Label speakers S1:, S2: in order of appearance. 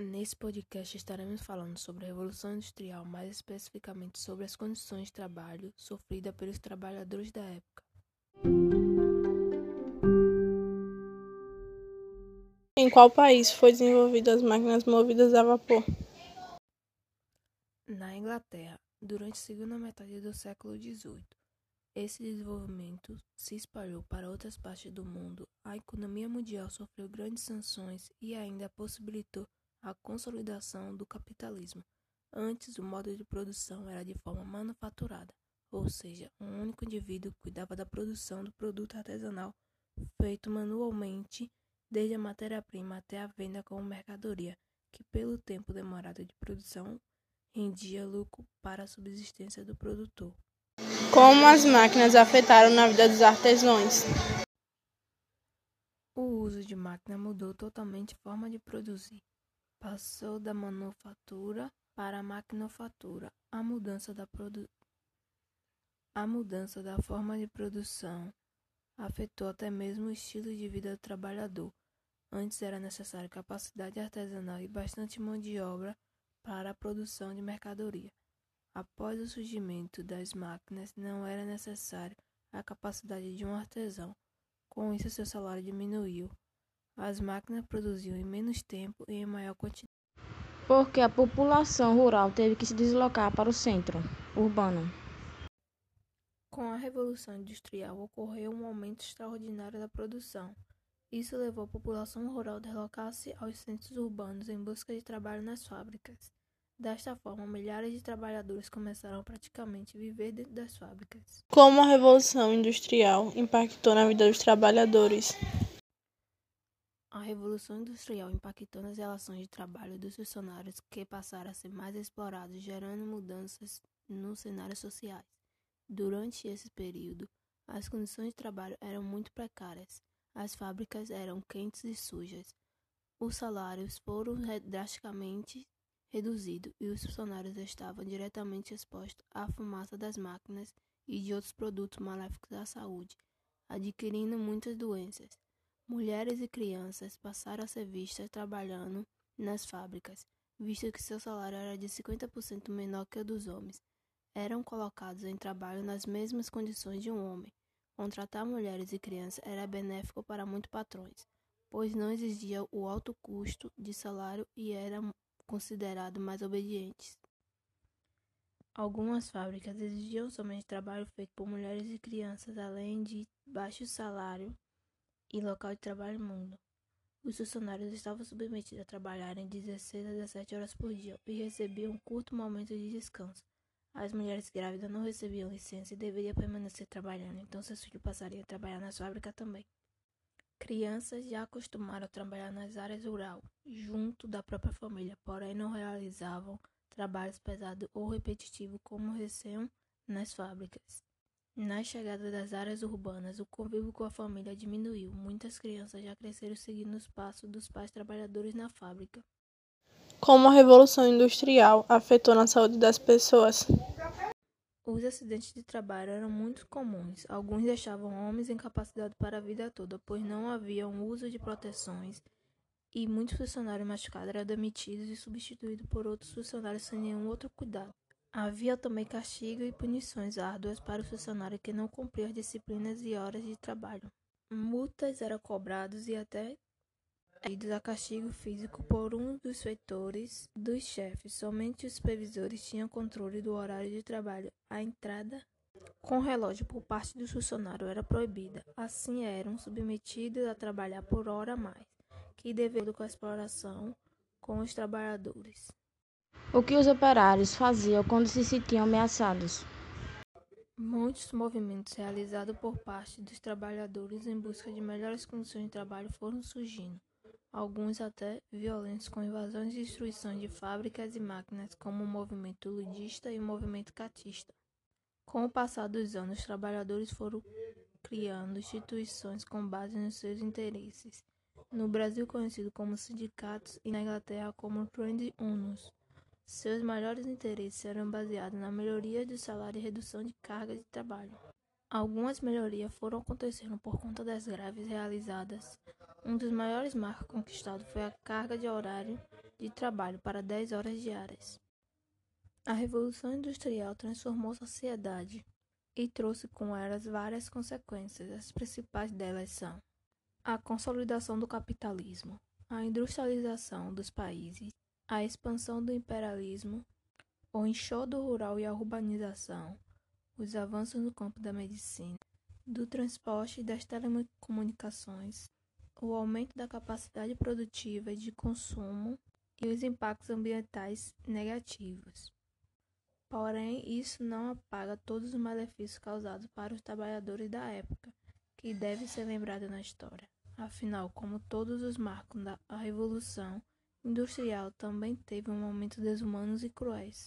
S1: Nesse podcast estaremos falando sobre a Revolução Industrial, mais especificamente sobre as condições de trabalho sofridas pelos trabalhadores da época.
S2: Em qual país foi desenvolvida as máquinas movidas a vapor?
S1: Na Inglaterra, durante a segunda metade do século XVIII. Esse desenvolvimento se espalhou para outras partes do mundo. A economia mundial sofreu grandes sanções e ainda possibilitou a consolidação do capitalismo. Antes, o modo de produção era de forma manufaturada, ou seja, um único indivíduo cuidava da produção do produto artesanal feito manualmente, desde a matéria-prima até a venda como mercadoria, que pelo tempo demorado de produção rendia lucro para a subsistência do produtor.
S2: Como as máquinas afetaram na vida dos artesãos?
S1: O uso de máquina mudou totalmente a forma de produzir. Passou da manufatura para a maquinofatura. A mudança da produ... A mudança da forma de produção afetou até mesmo o estilo de vida do trabalhador. Antes era necessário capacidade artesanal e bastante mão de obra para a produção de mercadoria. Após o surgimento das máquinas, não era necessário a capacidade de um artesão. Com isso, seu salário diminuiu. As máquinas produziam em menos tempo e em maior quantidade.
S3: Porque a população rural teve que se deslocar para o centro urbano.
S1: Com a Revolução Industrial ocorreu um aumento extraordinário da produção. Isso levou a população rural a deslocar-se aos centros urbanos em busca de trabalho nas fábricas. Desta forma, milhares de trabalhadores começaram a praticamente viver dentro das fábricas.
S2: Como a Revolução Industrial impactou na vida dos trabalhadores?
S1: A Revolução Industrial impactou nas relações de trabalho dos funcionários que passaram a ser mais explorados, gerando mudanças nos cenários sociais. Durante esse período, as condições de trabalho eram muito precárias, as fábricas eram quentes e sujas, os salários foram drasticamente reduzido e os funcionários estavam diretamente expostos à fumaça das máquinas e de outros produtos maléficos à saúde, adquirindo muitas doenças. Mulheres e crianças passaram a ser vistas trabalhando nas fábricas, visto que seu salário era de 50% menor que o dos homens. Eram colocados em trabalho nas mesmas condições de um homem. Contratar mulheres e crianças era benéfico para muitos patrões, pois não exigia o alto custo de salário e era considerados mais obedientes. Algumas fábricas exigiam somente trabalho feito por mulheres e crianças, além de baixo salário e local de trabalho imundo. Os funcionários estavam submetidos a trabalhar em 16 a 17 horas por dia e recebiam um curto momento de descanso. As mulheres grávidas não recebiam licença e deveriam permanecer trabalhando, então seus filhos passariam a trabalhar nas fábricas também. Crianças já acostumaram a trabalhar nas áreas rurais, junto da própria família, porém não realizavam trabalhos pesados ou repetitivos como receam nas fábricas. Na chegada das áreas urbanas, o convívio com a família diminuiu. Muitas crianças já cresceram seguindo os passos dos pais trabalhadores na fábrica.
S2: Como a Revolução Industrial afetou na saúde das pessoas?
S1: Os acidentes de trabalho eram muito comuns. Alguns deixavam homens incapacitados para a vida toda, pois não havia um uso de proteções e muitos funcionários machucados eram demitidos e substituídos por outros funcionários sem nenhum outro cuidado. Havia também castigo e punições árduas para os funcionários que não cumpriam as disciplinas e horas de trabalho. Multas eram cobradas e até a castigo físico por um dos feitores dos chefes. Somente os supervisores tinham controle do horário de trabalho. A entrada com relógio por parte dos funcionários era proibida. Assim, eram submetidos a trabalhar por hora a mais, que devido com a exploração com os trabalhadores.
S3: O que os operários faziam quando se sentiam ameaçados?
S1: Muitos movimentos realizados por parte dos trabalhadores em busca de melhores condições de trabalho foram surgindo alguns até violentos, com invasões e destruições de fábricas e máquinas, como o movimento ludista e o movimento catista. Com o passar dos anos, os trabalhadores foram criando instituições com base nos seus interesses. No Brasil, conhecido como sindicatos, e na Inglaterra como trade unions. Seus maiores interesses eram baseados na melhoria do salário e redução de carga de trabalho. Algumas melhorias foram acontecendo por conta das greves realizadas. Um dos maiores marcos conquistados foi a carga de horário de trabalho para 10 horas diárias. A Revolução Industrial transformou a sociedade e trouxe com elas várias consequências. As principais delas são a consolidação do capitalismo, a industrialização dos países, a expansão do imperialismo, o enxodo rural e a urbanização, os avanços no campo da medicina, do transporte e das telecomunicações, o aumento da capacidade produtiva e de consumo e os impactos ambientais negativos. Porém, isso não apaga todos os malefícios causados para os trabalhadores da época, que devem ser lembrados na história. Afinal, como todos os marcos da Revolução Industrial, também teve um momentos desumanos e cruéis.